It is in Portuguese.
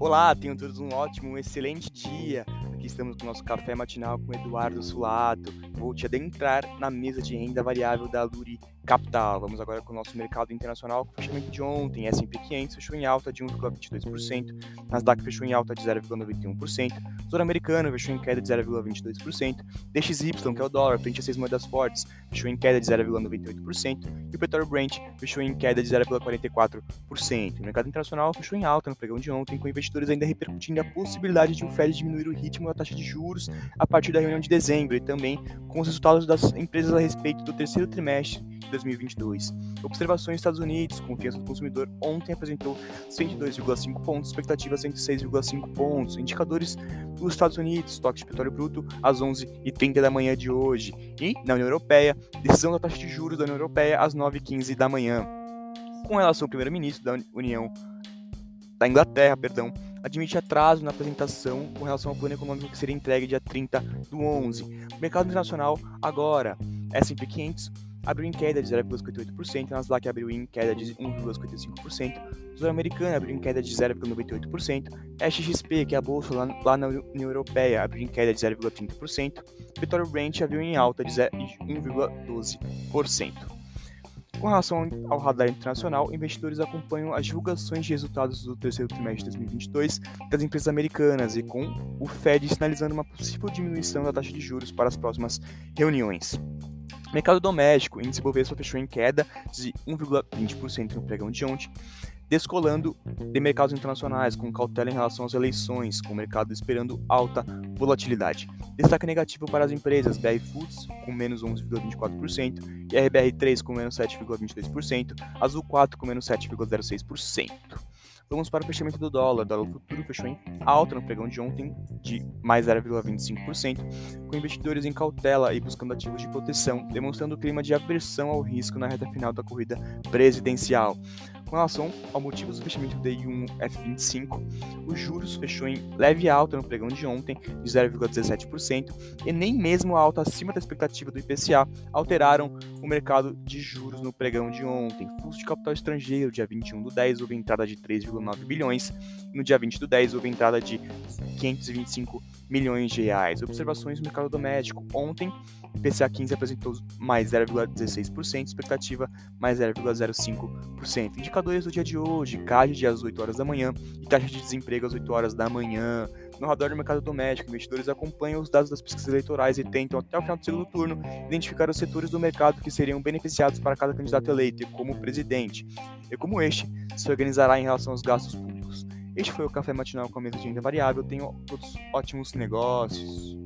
Olá, tenham todos um ótimo, um excelente dia. Aqui estamos com o nosso café matinal com Eduardo Sulato. Vou te adentrar na mesa de renda variável da Luri Capital. Vamos agora com o nosso mercado internacional, com o fechamento de ontem. S&P 500 fechou em alta de 1,22%, Nasdaq fechou em alta de 0,91%, Zona Americana fechou em queda de 0,22%, DXY, que é o dólar, frente a seis moedas fortes, fechou em queda de 0,98%, e o petróleo Brent fechou em queda de 0,44%. O mercado internacional fechou em alta no pregão de ontem, com investidores ainda repercutindo a possibilidade de o Fed diminuir o ritmo da taxa de juros a partir da reunião de dezembro e também com os resultados das empresas a respeito do terceiro trimestre 2022. Observações nos Estados Unidos, confiança do consumidor ontem apresentou 102,5 pontos, expectativa 106,5 pontos. Indicadores dos Estados Unidos, estoque de petróleo bruto às 11h30 da manhã de hoje. E na União Europeia, decisão da taxa de juros da União Europeia às 9h15 da manhã. Com relação ao primeiro-ministro da União da Inglaterra, perdão, admite atraso na apresentação com relação ao plano econômico que seria entregue dia 30 do 11. Mercado internacional agora, S&P 500 abriu em queda de 0,58%, Nasdaq abriu em queda de 1,55%, Zona Americana abriu em queda de 0,98%, XXP, que é a bolsa lá, lá na União Europeia, abriu em queda de 0,30%, Petróleo Brent abriu em alta de 1,12%. Com relação ao radar internacional, investidores acompanham as divulgações de resultados do terceiro trimestre de 2022 das empresas americanas e com o Fed sinalizando uma possível diminuição da taxa de juros para as próximas reuniões. Mercado doméstico, índice Bovespa fechou em queda de 1,20% no pregão de ontem, descolando de mercados internacionais com cautela em relação às eleições, com o mercado esperando alta volatilidade. Destaque negativo para as empresas BR Foods com menos 11,24% e RBR3 com menos 7,22%, Azul 4 com menos 7,06%. Vamos para o fechamento do dólar. O dólar futuro fechou em alta no pregão de ontem de mais 0,25%, com investidores em cautela e buscando ativos de proteção, demonstrando o clima de aversão ao risco na reta final da corrida presidencial. Com relação ao motivo do fechamento do DI1 F25, os juros fechou em leve alta no pregão de ontem, de 0,17%, e nem mesmo a alta acima da expectativa do IPCA alteraram o mercado de juros no pregão de ontem. Fluxo de capital estrangeiro, dia 21 do 10, houve entrada de 3,9 bilhões, no dia 20 do 10 houve entrada de 525 milhões de reais. Observações no mercado doméstico. Ontem, IPCA 15 apresentou mais 0,16%, expectativa mais 0,05%. Indicadores do dia de hoje, CAD às 8 horas da manhã e taxa de desemprego às 8 horas da manhã. No radar do mercado doméstico, investidores acompanham os dados das pesquisas eleitorais e tentam, até o final do segundo turno, identificar os setores do mercado que seriam beneficiados para cada candidato eleito, e como presidente. E como este se organizará em relação aos gastos públicos. Este foi o Café Matinal com a mesa de renda variável. Tenham todos ótimos negócios.